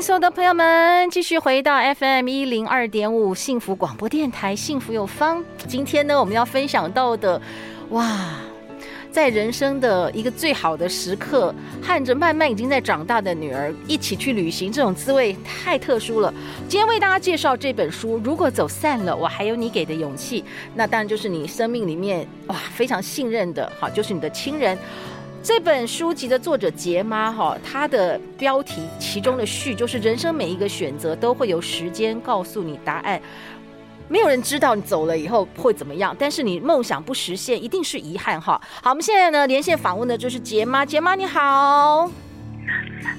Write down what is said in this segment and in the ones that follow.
迎所有的朋友们继续回到 FM 一零二点五幸福广播电台，幸福有方。今天呢，我们要分享到的，哇，在人生的一个最好的时刻，和着慢慢已经在长大的女儿一起去旅行，这种滋味太特殊了。今天为大家介绍这本书，如果走散了，我还有你给的勇气，那当然就是你生命里面哇非常信任的，好，就是你的亲人。这本书籍的作者杰妈哈，她的标题其中的序就是：人生每一个选择都会有时间告诉你答案，没有人知道你走了以后会怎么样，但是你梦想不实现一定是遗憾哈。好，我们现在呢连线访问的就是杰妈，杰妈你好。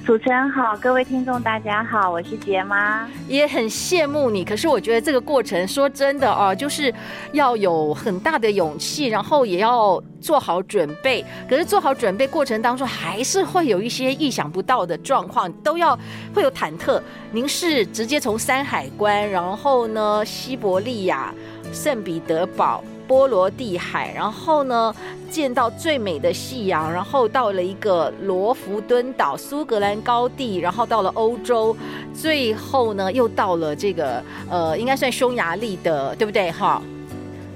主持人好，各位听众大家好，我是杰妈，也很羡慕你。可是我觉得这个过程，说真的哦，就是要有很大的勇气，然后也要做好准备。可是做好准备过程当中，还是会有一些意想不到的状况，都要会有忐忑。您是直接从山海关，然后呢，西伯利亚、圣彼得堡。波罗的海，然后呢，见到最美的夕阳，然后到了一个罗弗敦岛，苏格兰高地，然后到了欧洲，最后呢，又到了这个呃，应该算匈牙利的，对不对？哈，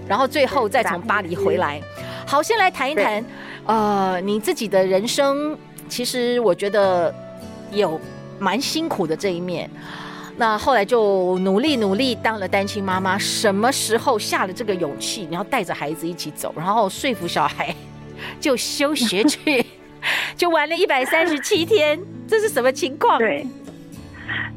然后最后再从巴黎回来。好，先来谈一谈，呃，你自己的人生，其实我觉得有蛮辛苦的这一面。那后来就努力努力当了单亲妈妈，什么时候下了这个勇气，你要带着孩子一起走，然后说服小孩就休学去，就玩了一百三十七天，这是什么情况？对。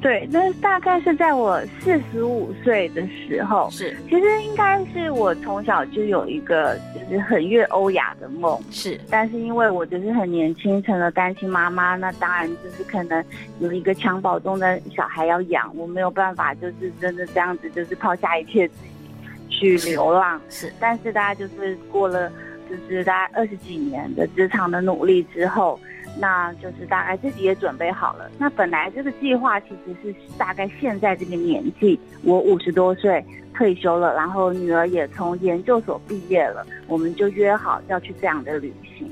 对，那大概是在我四十五岁的时候，是，其实应该是我从小就有一个就是很越欧雅的梦，是，但是因为我就是很年轻成了单亲妈妈，那当然就是可能有一个襁褓中的小孩要养，我没有办法就是真的这样子就是抛下一切自己去流浪，是，是，但是大家就是过了就是大概二十几年的职场的努力之后。那就是大概自己也准备好了。那本来这个计划其实是大概现在这个年纪，我五十多岁退休了，然后女儿也从研究所毕业了，我们就约好要去这样的旅行。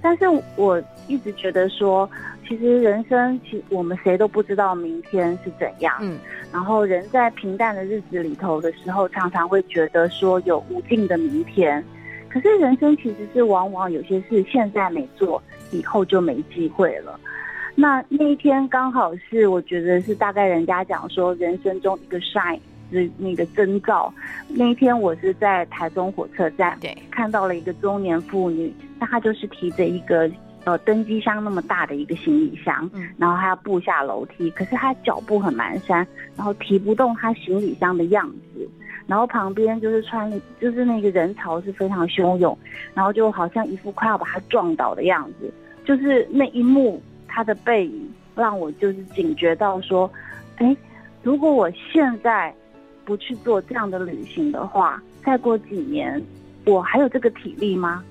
但是我一直觉得说，其实人生其我们谁都不知道明天是怎样。嗯。然后人在平淡的日子里头的时候，常常会觉得说有无尽的明天。可是人生其实是往往有些事现在没做。以后就没机会了。那那一天刚好是我觉得是大概人家讲说人生中一个 shine 是那个征兆。那一天我是在台中火车站，对，看到了一个中年妇女，那她就是提着一个呃登机箱那么大的一个行李箱，嗯，然后她要步下楼梯，可是她脚步很蹒跚，然后提不动她行李箱的样子。然后旁边就是穿，就是那个人潮是非常汹涌，然后就好像一副快要把他撞倒的样子。就是那一幕，他的背影让我就是警觉到说，哎，如果我现在不去做这样的旅行的话，再过几年，我还有这个体力吗？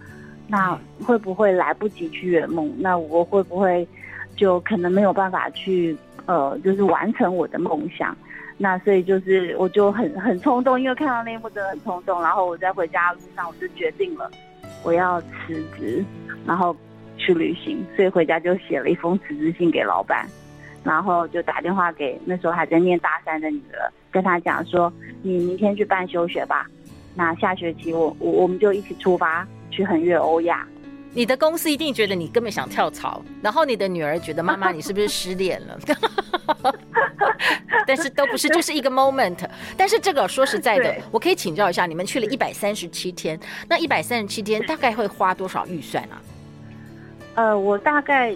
那会不会来不及去圆梦？那我会不会就可能没有办法去呃，就是完成我的梦想？那所以就是我就很很冲动，因为看到那一幕真的很冲动，然后我在回家的路上我就决定了，我要辞职，然后。去旅行，所以回家就写了一封辞职信给老板，然后就打电话给那时候还在念大三的女儿，跟她讲说：“你明天去办休学吧，那下学期我我我们就一起出发去横越欧亚。”你的公司一定觉得你根本想跳槽，然后你的女儿觉得妈妈你是不是失恋了？但是都不是，就是一个 moment。但是这个说实在的，我可以请教一下，你们去了一百三十七天，那一百三十七天大概会花多少预算啊？呃，我大概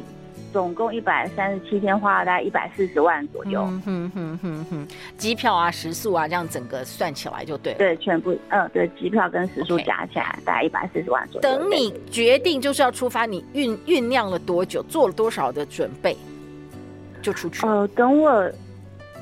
总共一百三十七天，花了大概一百四十万左右。嗯哼哼哼哼，机票啊、食宿啊，这样整个算起来就对了。对，全部，嗯、呃，对，机票跟食宿加起来大概一百四十万左右。等你决定就是要出发，你酝酝酿了多久，做了多少的准备，就出去。呃，等我。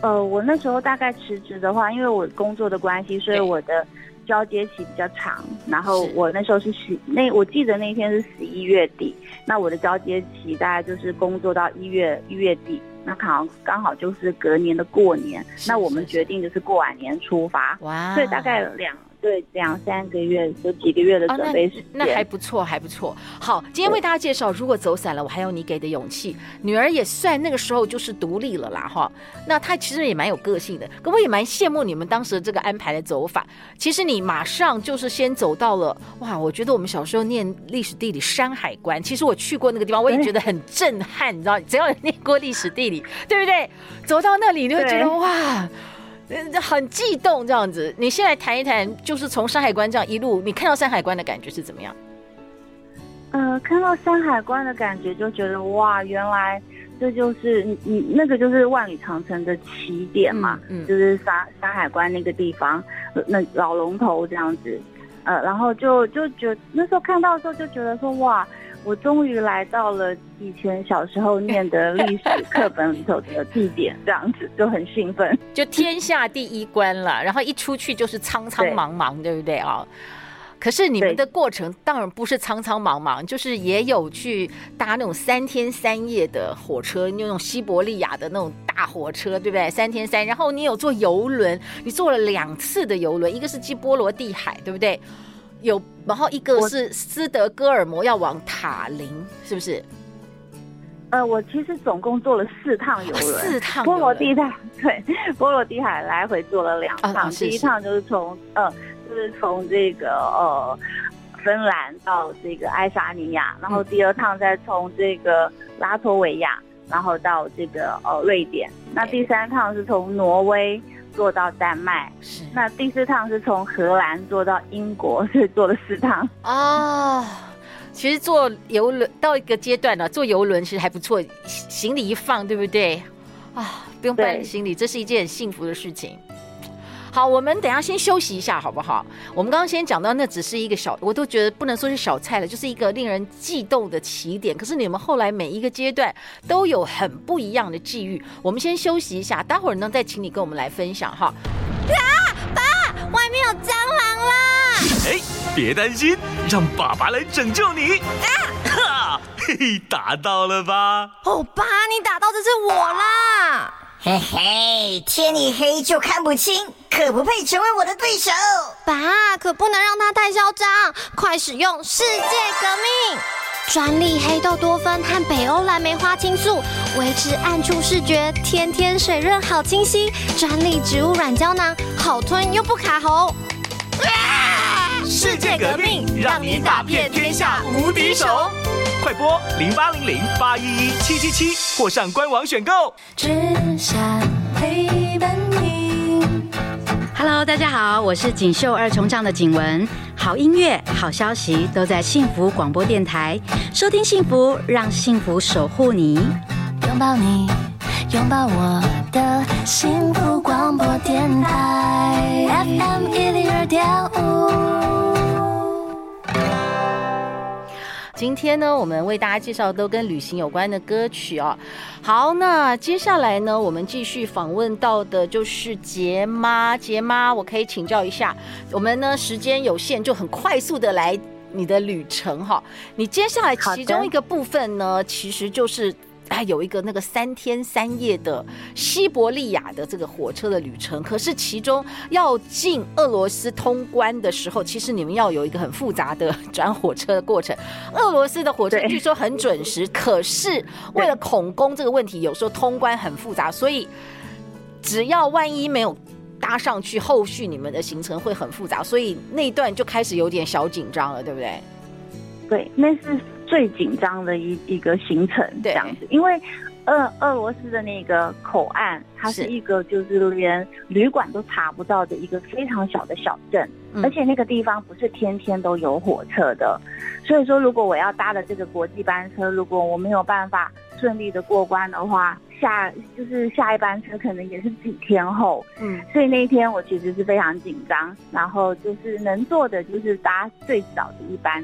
呃，我那时候大概辞职的话，因为我工作的关系，所以我的交接期比较长。然后我那时候是十那，我记得那天是十一月底，那我的交接期大概就是工作到一月一月底，那刚好刚好就是隔年的过年，那我们决定就是过完年出发，哇，所以大概两。对，两三个月，有几个月的准备时间，那，那还不错，还不错。好，今天为大家介绍，如果走散了，我还有你给的勇气。女儿也算那个时候就是独立了啦，哈。那她其实也蛮有个性的，可我也蛮羡慕你们当时的这个安排的走法。其实你马上就是先走到了，哇，我觉得我们小时候念历史地理山海关，其实我去过那个地方，我也觉得很震撼，你知道，只要念过历史地理，对不对？走到那里你会觉得哇。很悸动，这样子。你现在谈一谈，就是从山海关这样一路，你看到山海关的感觉是怎么样？呃，看到山海关的感觉，就觉得哇，原来这就是你你那个就是万里长城的起点嘛，嗯，嗯就是山山海关那个地方，那老龙头这样子。呃，然后就就觉那时候看到的时候就觉得说哇。我终于来到了以前小时候念的历史 课本里头的地点，这样子就很兴奋，就天下第一关了。然后一出去就是苍苍茫茫，对，对不对啊？可是你们的过程当然不是苍苍茫茫，就是也有去搭那种三天三夜的火车，那种西伯利亚的那种大火车，对不对？三天三，然后你有坐游轮，你坐了两次的游轮，一个是去波罗的海，对不对？有，然后一个是斯德哥尔摩要往塔林，是不是？呃，我其实总共坐了四趟游轮，四趟波罗的海，对，波罗的海来回坐了两趟。第一趟就是从呃，就是从这个呃芬兰到这个爱沙尼亚，然后第二趟再从这个拉脱维亚，然后到这个呃瑞典，那第三趟是从挪威。坐到丹麦，是那第四趟是从荷兰坐到英国，所以坐了四趟哦。其实坐游轮到一个阶段了，坐游轮其实还不错，行李一放，对不对？啊，不用搬行李，这是一件很幸福的事情。好，我们等下先休息一下，好不好？我们刚刚先讲到，那只是一个小，我都觉得不能说是小菜了，就是一个令人悸动的起点。可是你们后来每一个阶段都有很不一样的际遇。我们先休息一下，待会儿呢再请你跟我们来分享哈。啊，爸，外面有蟑螂啦！哎，别担心，让爸爸来拯救你。啊，哈，嘿嘿，打到了吧？哦，爸，你打到这是我啦。嘿嘿，天一黑就看不清，可不配成为我的对手。爸，可不能让他太嚣张，快使用世界革命专利黑豆多酚和北欧蓝莓花青素，维持暗处视觉，天天水润好清晰。专利植物软胶囊，好吞又不卡喉。啊！世界革命，让你打遍天下无敌手。快播零八零零八一一七七七，或上官网选购。只想陪伴你。Hello，大家好，我是锦绣二重唱的景文。好音乐、好消息都在幸福广播电台，收听幸福，让幸福守护你。拥抱你，拥抱我的幸福广播电台，FM 一零二点五。今天呢，我们为大家介绍都跟旅行有关的歌曲哦。好，那接下来呢，我们继续访问到的就是杰妈。杰妈，我可以请教一下，我们呢时间有限，就很快速的来你的旅程哈。你接下来其中一个部分呢，其实就是。还有一个那个三天三夜的西伯利亚的这个火车的旅程，可是其中要进俄罗斯通关的时候，其实你们要有一个很复杂的转火车的过程。俄罗斯的火车据说很准时，可是为了恐攻这个问题，有时候通关很复杂，所以只要万一没有搭上去，后续你们的行程会很复杂，所以那一段就开始有点小紧张了，对不对？对，那是。最紧张的一一个行程这样子，因为俄俄罗斯的那个口岸，它是一个就是连旅馆都查不到的一个非常小的小镇，而且那个地方不是天天都有火车的，所以说如果我要搭的这个国际班车，如果我没有办法顺利的过关的话，下就是下一班车可能也是几天后，嗯，所以那一天我其实是非常紧张，然后就是能做的就是搭最早的一班。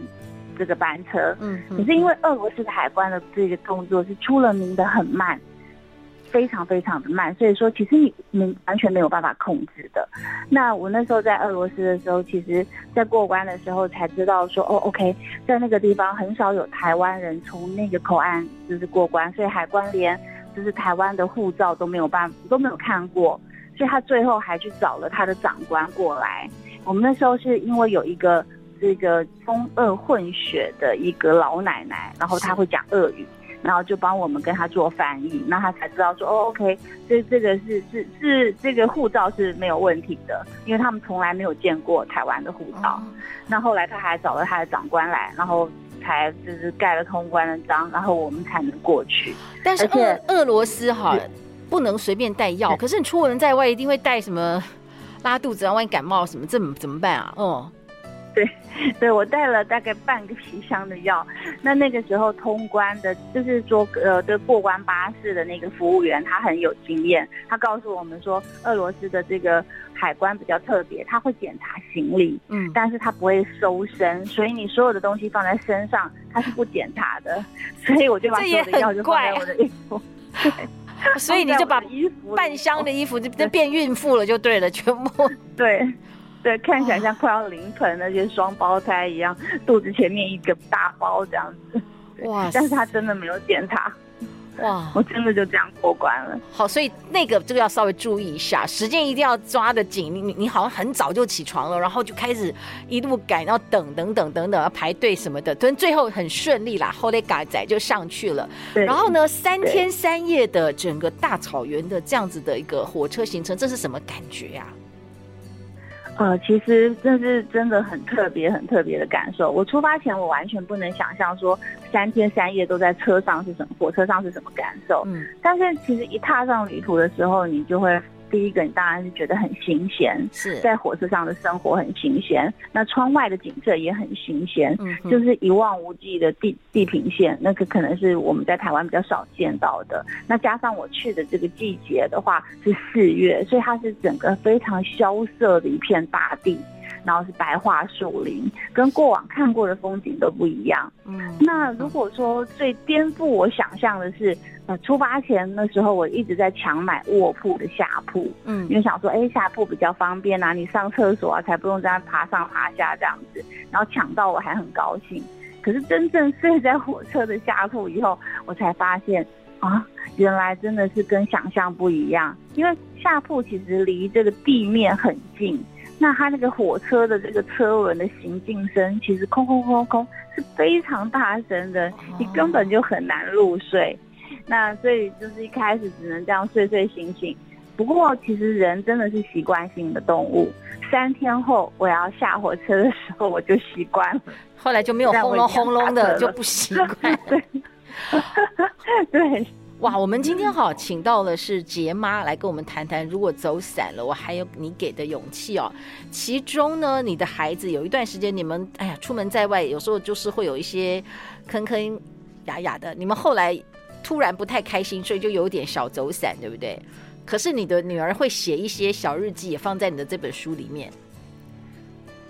这个班车，嗯，可是因为俄罗斯的海关的这个动作是出了名的很慢，非常非常的慢，所以说其实你你完全没有办法控制的。那我那时候在俄罗斯的时候，其实在过关的时候才知道说，哦，OK，在那个地方很少有台湾人从那个口岸就是过关，所以海关连就是台湾的护照都没有办都没有看过，所以他最后还去找了他的长官过来。我们那时候是因为有一个这个中俄混血的一个老奶奶，然后她会讲俄语。然后就帮我们跟她做翻译，那她才知道说哦，OK，这这个是是是这个护照是没有问题的，因为他们从来没有见过台湾的护照。哦、那后来她还找了她的长官来，然后才就是盖了通关的章，然后我们才能过去。但是俄俄罗斯哈不能随便带药，可是你出门在外一定会带什么拉肚子啊，万一感冒什么，这怎么怎么办啊？哦。对，对我带了大概半个皮箱的药。那那个时候通关的，就是说呃这过关巴士的那个服务员，他很有经验。他告诉我们说，俄罗斯的这个海关比较特别，他会检查行李，嗯，但是他不会搜身，所以你所有的东西放在身上，他是不检查的。所以我就把所有的药就放在我的衣服，对，所以你就把衣服半箱的衣服就就变孕妇了，就对了，全部对。对，看起来像快要临盆那些双胞胎一样，肚子前面一个大包这样子。哇！但是他真的没有检查。哇！我真的就这样过关了。好，所以那个这个要稍微注意一下，时间一定要抓得紧。你你你好像很早就起床了，然后就开始一路赶，然后等等等等等要排队什么的，但最后很顺利啦，后来赶仔就上去了。对。然后呢，三天三夜的整个大草原的这样子的一个火车行程，这是什么感觉呀？呃，其实这是真的很特别、很特别的感受。我出发前，我完全不能想象说三天三夜都在车上是什么，火车上是什么感受。嗯，但是其实一踏上旅途的时候，你就会。第一个，你当然是觉得很新鲜，是在火车上的生活很新鲜。那窗外的景色也很新鲜，嗯，就是一望无际的地地平线，那个可能是我们在台湾比较少见到的。那加上我去的这个季节的话是四月，所以它是整个非常萧瑟的一片大地。然后是白桦树林，跟过往看过的风景都不一样。嗯，那如果说最颠覆我想象的是，呃，出发前的时候我一直在抢买卧铺的下铺，嗯，因为想说，哎，下铺比较方便啊，你上厕所啊，才不用这样爬上爬下这样子。然后抢到我还很高兴，可是真正睡在火车的下铺以后，我才发现啊，原来真的是跟想象不一样，因为下铺其实离这个地面很近。那它那个火车的这个车轮的行进声，其实空空空空是非常大声的，你根本就很难入睡。那所以就是一开始只能这样睡睡醒醒。不过其实人真的是习惯性的动物，三天后我要下火车的时候我就习惯了，后来就没有轰隆轰隆的就不习惯。对，对。哇，我们今天好请到的是杰妈来跟我们谈谈，如果走散了，我还有你给的勇气哦。其中呢，你的孩子有一段时间，你们哎呀出门在外，有时候就是会有一些坑坑哑哑的。你们后来突然不太开心，所以就有点小走散，对不对？可是你的女儿会写一些小日记，也放在你的这本书里面。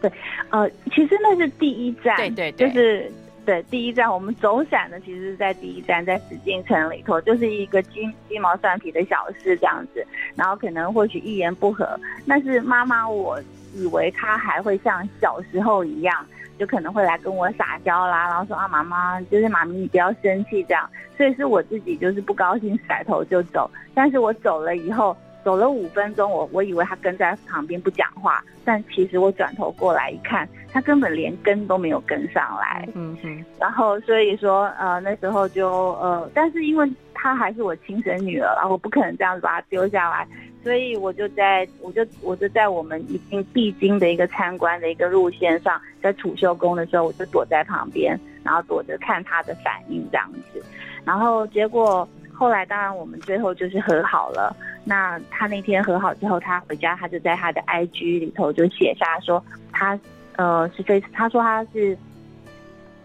对，呃，其实那是第一站，对对对，就是。对，第一站我们走散的，其实是在第一站，在紫禁城里头，就是一个鸡鸡毛蒜皮的小事这样子，然后可能或许一言不合，但是妈妈我以为她还会像小时候一样，就可能会来跟我撒娇啦，然后说啊妈妈，就是妈咪你不要生气这样，所以是我自己就是不高兴甩头就走，但是我走了以后。走了五分钟，我我以为他跟在旁边不讲话，但其实我转头过来一看，他根本连跟都没有跟上来。嗯哼，然后所以说，呃，那时候就呃，但是因为他还是我亲生女儿，然后我不可能这样子把他丢下来，所以我就在，我就我就在我们已经必经的一个参观的一个路线上，在储秀宫的时候，我就躲在旁边，然后躲着看他的反应这样子，然后结果。后来当然我们最后就是和好了。那他那天和好之后，他回家，他就在他的 IG 里头就写下说，他呃是非，他说他是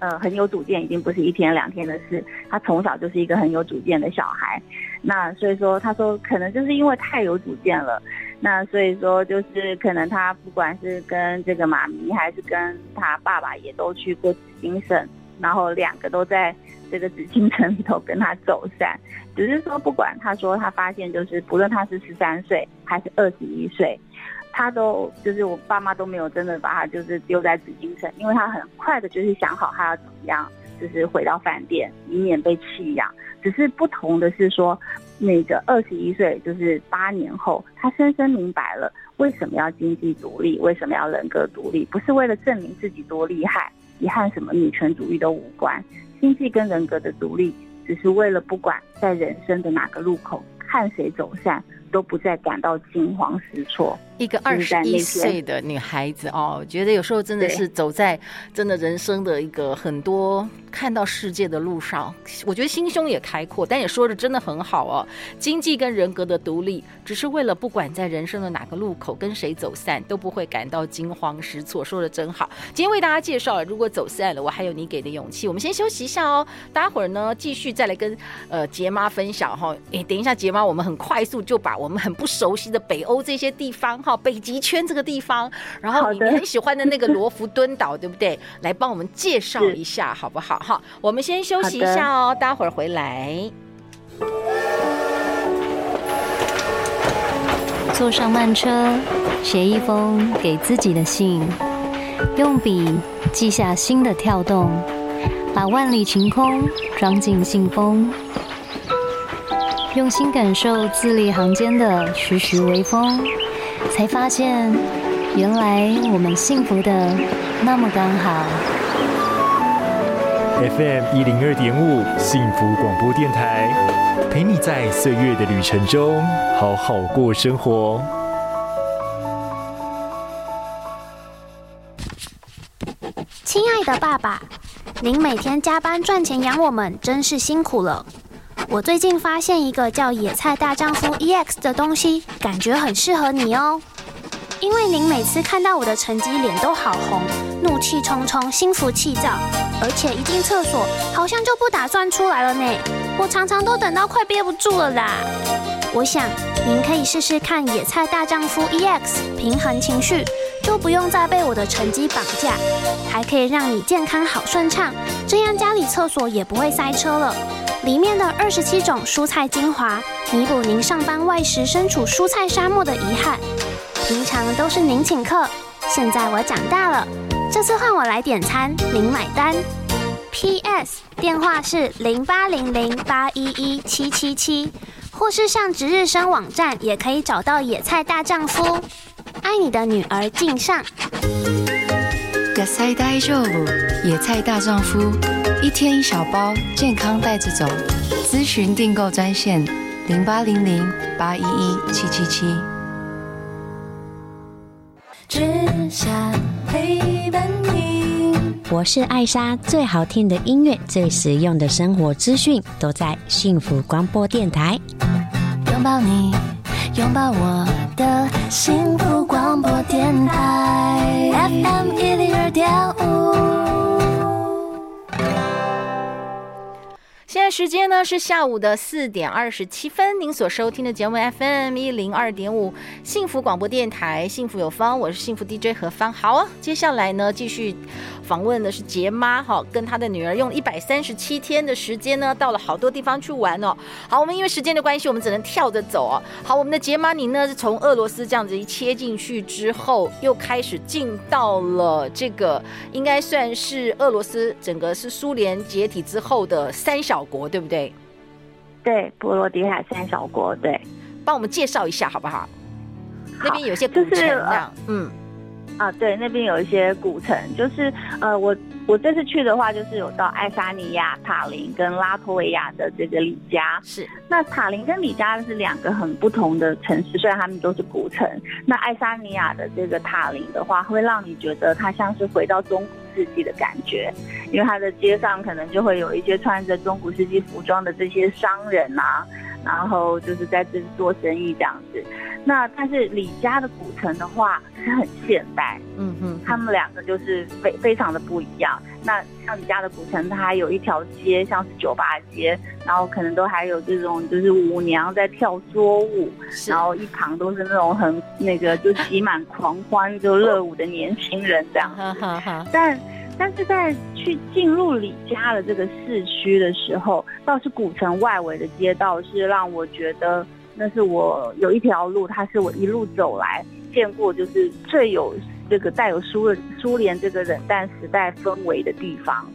呃很有主见，已经不是一天两天的事。他从小就是一个很有主见的小孩。那所以说，他说可能就是因为太有主见了，那所以说就是可能他不管是跟这个妈咪，还是跟他爸爸，也都去过紫禁城，然后两个都在。这个紫禁城里头跟他走散，只是说不管他说他发现就是不论他是十三岁还是二十一岁，他都就是我爸妈都没有真的把他就是丢在紫禁城，因为他很快的就是想好他要怎么样，就是回到饭店，以免被弃养。只是不同的是说，那个二十一岁就是八年后，他深深明白了为什么要经济独立，为什么要人格独立，不是为了证明自己多厉害，也和什么女权主义都无关。经济跟人格的独立，只是为了不管在人生的哪个路口，看谁走散，都不再感到惊慌失措。一个二十一岁的女孩子哦，觉得有时候真的是走在真的人生的一个很多看到世界的路上，我觉得心胸也开阔，但也说的真的很好哦。经济跟人格的独立，只是为了不管在人生的哪个路口跟谁走散，都不会感到惊慌失措。说的真好。今天为大家介绍了，如果走散了，我还有你给的勇气。我们先休息一下哦，待会儿呢继续再来跟呃杰妈分享哈。哎，等一下杰妈，我们很快速就把我们很不熟悉的北欧这些地方。好，北极圈这个地方，然后你很喜欢的那个罗浮敦岛，对不对？来帮我们介绍一下，好不好？哈，我们先休息一下哦，待会儿回来。坐上慢车，写一封给自己的信，用笔记下心的跳动，把万里晴空装进信封，用心感受字里行间的徐徐微风。才发现，原来我们幸福的那么刚好。FM 一零二点五幸福广播电台，陪你在岁月的旅程中好好过生活。亲爱的爸爸，您每天加班赚钱养我们，真是辛苦了。我最近发现一个叫“野菜大丈夫 EX” 的东西，感觉很适合你哦。因为您每次看到我的成绩，脸都好红，怒气冲冲，心浮气躁，而且一进厕所好像就不打算出来了呢。我常常都等到快憋不住了啦。我想您可以试试看“野菜大丈夫 EX”，平衡情绪，就不用再被我的成绩绑架，还可以让你健康好顺畅，这样家里厕所也不会塞车了。里面的二十七种蔬菜精华，弥补您上班外食身处蔬菜沙漠的遗憾。平常都是您请客，现在我长大了，这次换我来点餐，您买单。P.S. 电话是零八零零八一一七七七，或是上值日生网站也可以找到野菜大丈夫。爱你的女儿敬上。野菜大丈夫，野菜大丈夫。一天一小包，健康带着走。咨询订购专线：零八零零八一一七七七。只想陪伴你。我是艾莎，最好听的音乐，最实用的生活资讯，都在幸福广播电台。拥抱你，拥抱我的幸福广播电台，FM 一零二点五。现在时间呢是下午的四点二十七分，您所收听的节目 FM 一零二点五幸福广播电台，幸福有方，我是幸福 DJ 何芳。好啊，接下来呢继续访问的是杰妈哈，跟她的女儿用一百三十七天的时间呢，到了好多地方去玩哦。好，我们因为时间的关系，我们只能跳着走哦。好，我们的杰妈，您呢是从俄罗斯这样子一切进去之后，又开始进到了这个应该算是俄罗斯整个是苏联解体之后的三小国对不对？对，波罗的海三小国，对，帮我们介绍一下好不好？好，那边有些古城，这样，呃、嗯，啊，对，那边有一些古城，就是呃，我我这次去的话，就是有到爱沙尼亚、塔林跟拉脱维亚的这个里加，是。那塔林跟里加是两个很不同的城市，虽然他们都是古城。那爱沙尼亚的这个塔林的话，会让你觉得它像是回到中古。世纪的感觉，因为它的街上可能就会有一些穿着中古世纪服装的这些商人啊，然后就是在这做生意这样子。那但是李家的古城的话是很现代，嗯哼，他们两个就是非非常的不一样。那像李家的古城，它还有一条街像是酒吧街，然后可能都还有这种就是舞娘在跳桌舞，然后一旁都是那种很那个就挤满狂欢就热舞的年轻人这样。但但是在去进入李家的这个市区的时候，倒是古城外围的街道是让我觉得，那是我有一条路，它是我一路走来见过就是最有这个带有苏苏联这个冷战时代氛围的地方。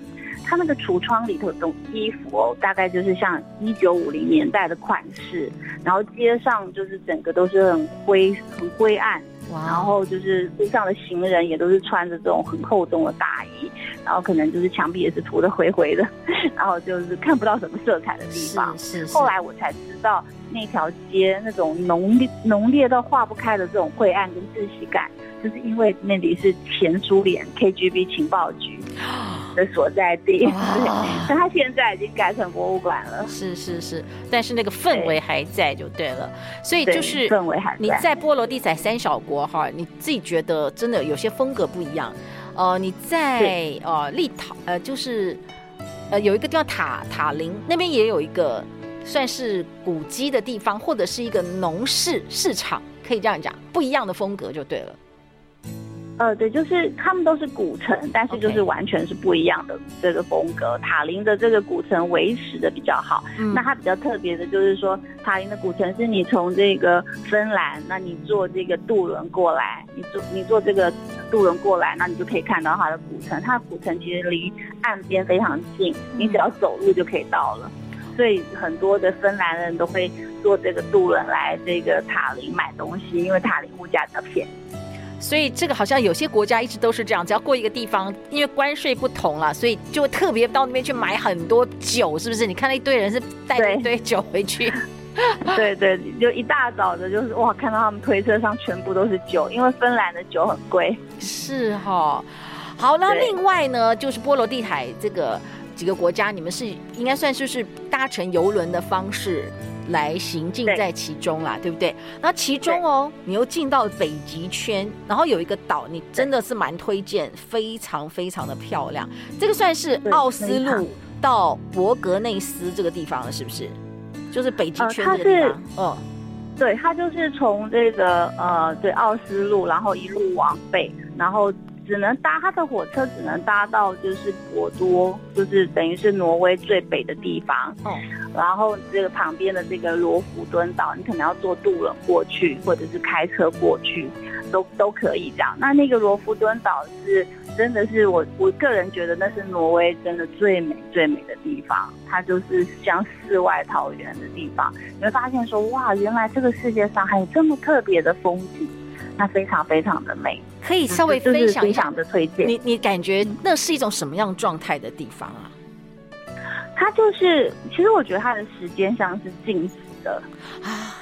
它那个橱窗里头的衣服哦，大概就是像一九五零年代的款式，然后街上就是整个都是很灰很灰暗。然后就是路上的行人也都是穿着这种很厚重的大衣，然后可能就是墙壁也是涂的灰灰的，然后就是看不到什么色彩的地方。是，是，是。后来我才知道，那条街那种浓烈浓烈到化不开的这种晦暗跟窒息感，就是因为那里是前苏联 KGB 情报局。的所在地，但它现在已经改成博物馆了。是是是，但是那个氛围还在就对了。所以就是氛围还在。你在波罗的海三小国哈，你自己觉得真的有些风格不一样。呃，你在呃立陶呃就是呃有一个地方塔塔林那边也有一个算是古迹的地方，或者是一个农市市场，可以这样讲，不一样的风格就对了。呃，对，就是他们都是古城，但是就是完全是不一样的这个风格。塔林的这个古城维持的比较好，嗯，那它比较特别的就是说，塔林的古城是你从这个芬兰，那你坐这个渡轮过来，你坐你坐这个渡轮过来，那你就可以看到它的古城。它的古城其实离岸边非常近，你只要走路就可以到了。所以很多的芬兰人都会坐这个渡轮来这个塔林买东西，因为塔林物价比较便宜。所以这个好像有些国家一直都是这样，只要过一个地方，因为关税不同了，所以就会特别到那边去买很多酒，是不是？你看那一堆人是带着一堆酒回去，对 对，就一大早的，就是哇，看到他们推车上全部都是酒，因为芬兰的酒很贵。是哈、哦，好，那另外呢，就是波罗的海这个几个国家，你们是应该算是是搭乘邮轮的方式。来行进在其中啦，对，对不对？那其中哦，你又进到北极圈，然后有一个岛，你真的是蛮推荐，非常非常的漂亮。这个算是奥斯陆到伯格内斯这个地方了，是不是？就是北极圈这个地方。嗯，对，它就是从这个呃，对，奥斯陆，然后一路往北，然后。只能搭他的火车，只能搭到就是博多，就是等于是挪威最北的地方。哦，然后这个旁边的这个罗浮敦岛，你可能要坐渡轮过去，或者是开车过去，都都可以这样。那那个罗浮敦岛是真的是我我个人觉得那是挪威真的最美最美的地方，它就是像世外桃源的地方。你会发现说哇，原来这个世界上还有这么特别的风景。那非常非常的美，可以稍微分享一下的推荐。你你感觉那是一种什么样状态的地方啊？它就是，其实我觉得它的时间上是静止的啊，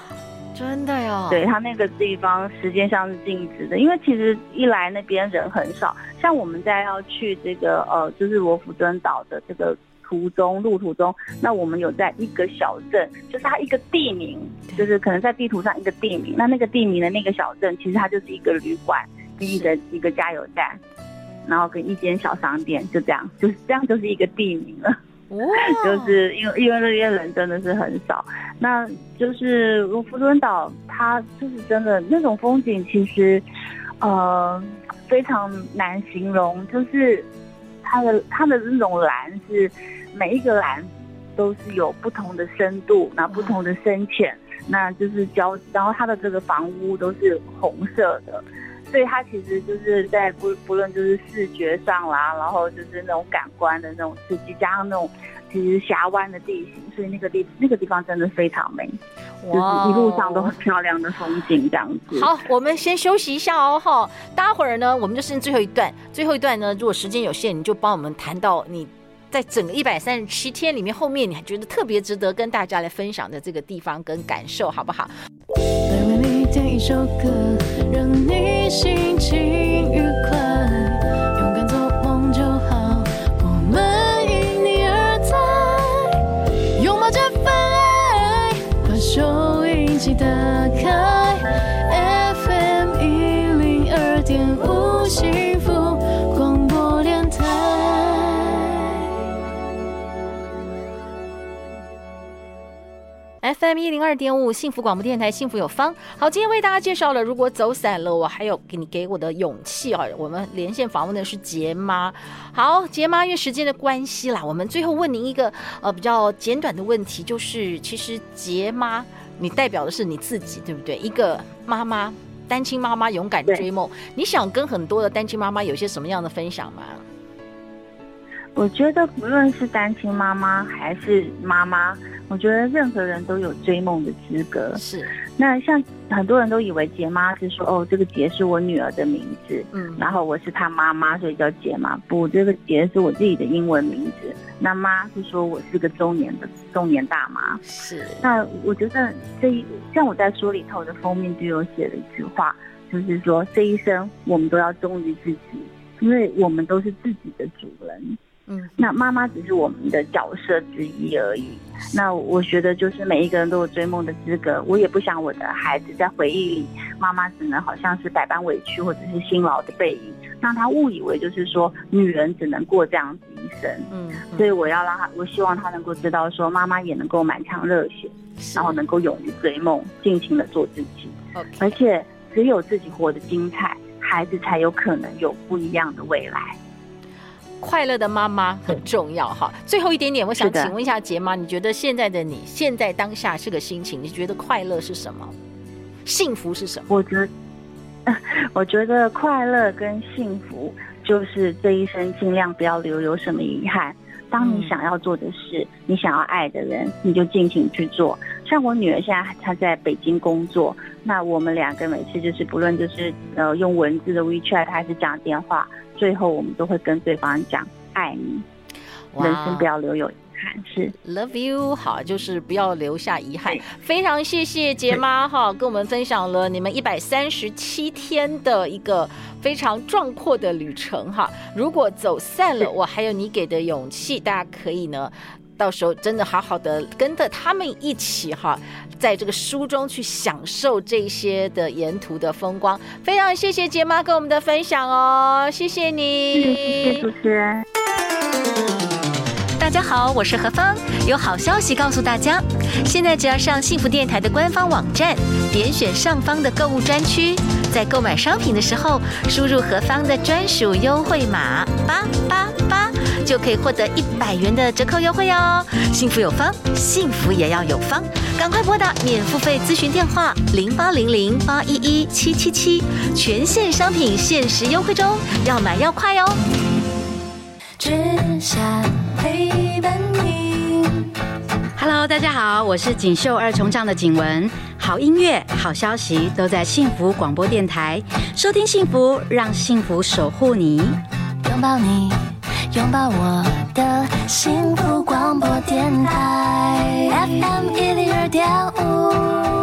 真的哟。对，它那个地方时间上是静止的，因为其实一来那边人很少，像我们在要去这个呃，就是罗浮敦岛的这个。途中路途中，那我们有在一个小镇，就是它一个地名，就是可能在地图上一个地名。那那个地名的那个小镇，其实它就是一个旅馆，跟一个一个加油站，然后跟一间小商店，就这样，就是这样，就是一个地名了。哦，就是因为因为那边人真的是很少，那就是卢浮敦岛，它就是真的那种风景，其实呃非常难形容，就是它的它的那种蓝是。每一个蓝都是有不同的深度，那不同的深浅，那就是交，然后它的这个房屋都是红色的，所以它其实就是在不不论就是视觉上啦，然后就是那种感官的那种刺激，加上那种其实峡湾的地形，所以那个地那个地方真的非常美，哇，就是一路上都很漂亮的风景这样子。好，我们先休息一下哦，哈，待会儿呢，我们就剩最后一段，最后一段呢，如果时间有限，你就帮我们谈到你。在整个一百三十七天里面，后面你还觉得特别值得跟大家来分享的这个地方跟感受，好不好？点一首歌，让你心情愉快，勇敢做梦就好，我们因你而在，拥抱这份爱，把收音机打开，FM 一零二点五。FM 一零二点五幸福广播电台，幸福有方。好，今天为大家介绍了，如果走散了，我还有给你给我的勇气啊。我们连线访问的是杰妈。好，杰妈，因为时间的关系啦，我们最后问您一个呃比较简短的问题，就是其实杰妈，你代表的是你自己，对不对？一个妈妈，单亲妈妈勇敢追梦，你想跟很多的单亲妈妈有些什么样的分享吗？我觉得不论是单亲妈妈还是妈妈，我觉得任何人都有追梦的资格。是，那像很多人都以为杰妈是说，哦，这个杰是我女儿的名字，嗯，然后我是她妈妈，所以叫杰妈。不，这个杰是我自己的英文名字。那妈是说我是个中年的中年大妈。是，那我觉得这一像我在书里头的封面就有写了一句话，就是说这一生我们都要忠于自己，因为我们都是自己的主人。嗯，那妈妈只是我们的角色之一而已。那我觉得就是每一个人都有追梦的资格。我也不想我的孩子在回忆里，妈妈只能好像是百般委屈或者是辛劳的背影，让他误以为就是说女人只能过这样子一生。嗯，所以我要让他，我希望他能够知道说妈妈也能够满腔热血，然后能够勇于追梦，尽情的做自己。而且只有自己活得精彩，孩子才有可能有不一样的未来。快乐的妈妈很重要哈。最后一点点，我想请问一下杰妈，你觉得现在的你现在当下是个心情？你觉得快乐是什么？幸福是什么？我觉得，我觉得快乐跟幸福就是这一生尽量不要留有什么遗憾。当你想要做的事，你想要爱的人，你就尽情去做。像我女儿现在她在北京工作，那我们两个每次就是不论就是呃用文字的 WeChat 还是讲电话。最后，我们都会跟对方讲爱你，人生不要留有遗憾。是 Love you，好，就是不要留下遗憾。非常谢谢杰妈哈，跟我们分享了你们一百三十七天的一个非常壮阔的旅程哈。如果走散了，我还有你给的勇气，大家可以呢。到时候真的好好的跟着他们一起哈，在这个书中去享受这些的沿途的风光。非常谢谢杰妈跟我们的分享哦，谢谢你，谢谢主持人。大家好，我是何芳，有好消息告诉大家，现在只要上幸福电台的官方网站，点选上方的购物专区，在购买商品的时候输入何芳的专属优惠码八八八。就可以获得一百元的折扣优惠哦！幸福有方，幸福也要有方，赶快拨打免付费咨询电话零八零零八一一七七七，全线商品限时优惠中，要买要快哦！只想陪伴你。Hello，大家好，我是锦绣二重唱的景文，好音乐、好消息都在幸福广播电台，收听幸福，让幸福守护你，拥抱你。拥抱我的幸福广播电台，FM 一零二点五。